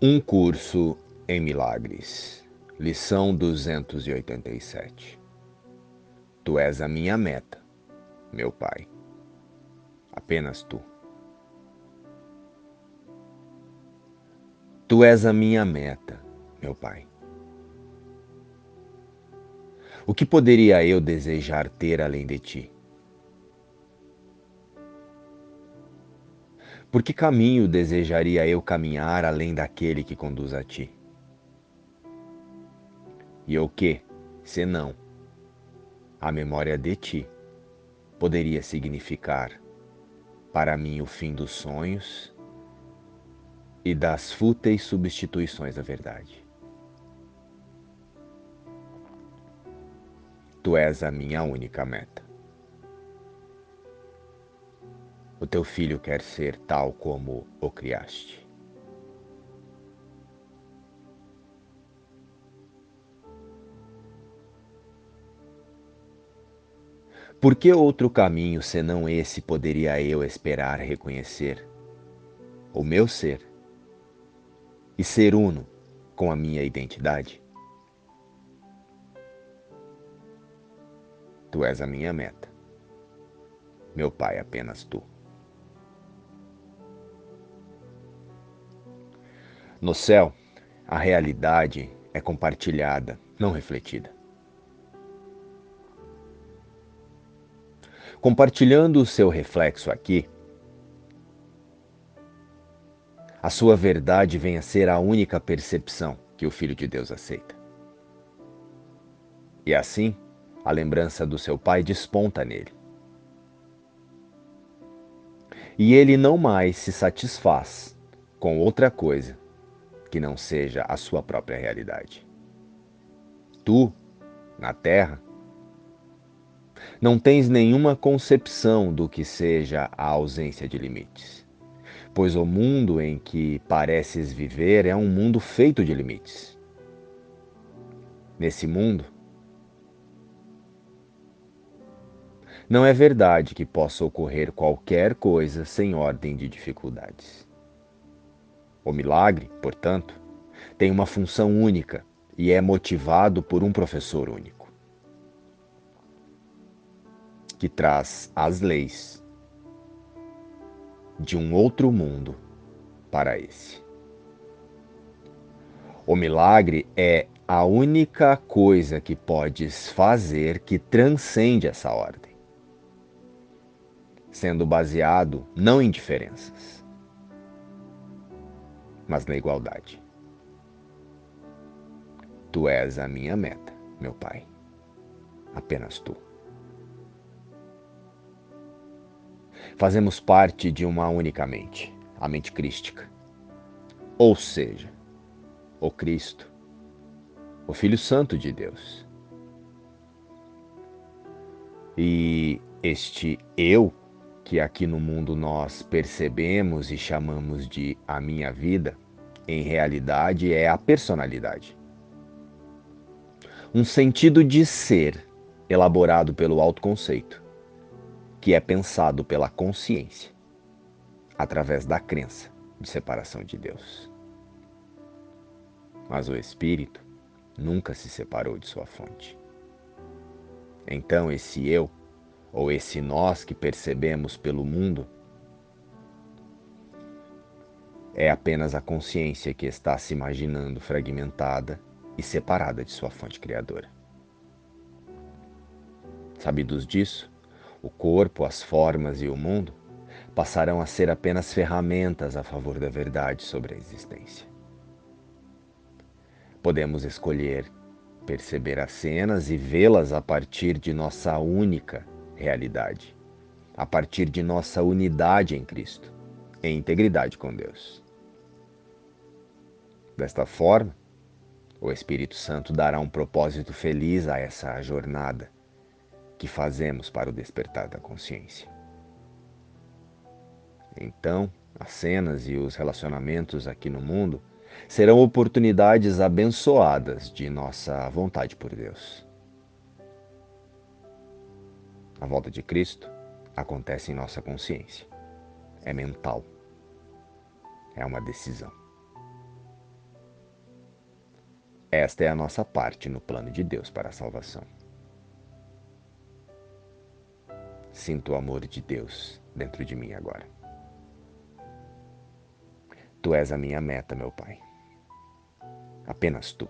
Um curso em milagres. Lição 287. Tu és a minha meta, meu Pai. Apenas tu. Tu és a minha meta, meu Pai. O que poderia eu desejar ter além de ti? Por que caminho desejaria eu caminhar além daquele que conduz a ti? E o que, senão, a memória de ti poderia significar para mim o fim dos sonhos e das fúteis substituições da verdade? Tu és a minha única meta. O teu filho quer ser tal como o criaste. Por que outro caminho senão esse poderia eu esperar reconhecer? O meu ser e ser uno com a minha identidade? Tu és a minha meta, meu Pai, apenas tu. No céu, a realidade é compartilhada, não refletida. Compartilhando o seu reflexo aqui, a sua verdade vem a ser a única percepção que o Filho de Deus aceita. E assim, a lembrança do seu Pai desponta nele. E ele não mais se satisfaz com outra coisa que não seja a sua própria realidade. Tu, na Terra, não tens nenhuma concepção do que seja a ausência de limites, pois o mundo em que pareces viver é um mundo feito de limites. Nesse mundo, não é verdade que possa ocorrer qualquer coisa sem ordem de dificuldades. O milagre, portanto, tem uma função única e é motivado por um professor único, que traz as leis de um outro mundo para esse. O milagre é a única coisa que podes fazer que transcende essa ordem, sendo baseado não em diferenças, mas na igualdade. Tu és a minha meta, meu Pai. Apenas tu. Fazemos parte de uma única mente, a mente crística. Ou seja, o Cristo, o Filho Santo de Deus. E este eu que aqui no mundo nós percebemos e chamamos de a minha vida, em realidade é a personalidade. Um sentido de ser elaborado pelo autoconceito, que é pensado pela consciência, através da crença de separação de Deus. Mas o espírito nunca se separou de sua fonte. Então, esse eu ou esse nós que percebemos pelo mundo, é apenas a consciência que está se imaginando fragmentada e separada de sua fonte criadora. Sabidos disso, o corpo, as formas e o mundo passarão a ser apenas ferramentas a favor da verdade sobre a existência. Podemos escolher perceber as cenas e vê-las a partir de nossa única realidade, a partir de nossa unidade em Cristo, em integridade com Deus. Desta forma, o Espírito Santo dará um propósito feliz a essa jornada que fazemos para o despertar da consciência. Então, as cenas e os relacionamentos aqui no mundo serão oportunidades abençoadas de nossa vontade por Deus. A volta de Cristo acontece em nossa consciência. É mental. É uma decisão. Esta é a nossa parte no plano de Deus para a salvação. Sinto o amor de Deus dentro de mim agora. Tu és a minha meta, meu Pai. Apenas tu.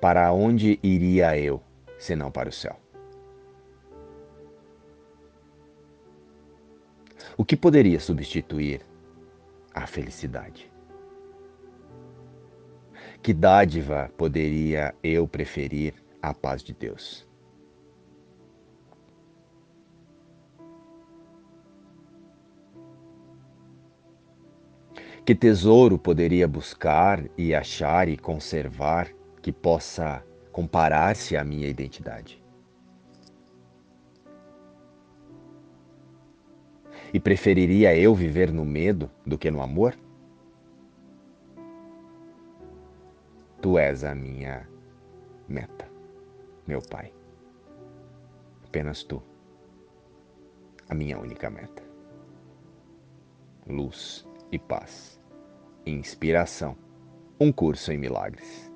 Para onde iria eu, senão para o céu? O que poderia substituir a felicidade? Que dádiva poderia eu preferir à paz de Deus? Que tesouro poderia buscar e achar e conservar que possa comparar-se à minha identidade? E preferiria eu viver no medo do que no amor? Tu és a minha meta, meu Pai. Apenas tu, a minha única meta. Luz e paz inspiração, um curso em milagres.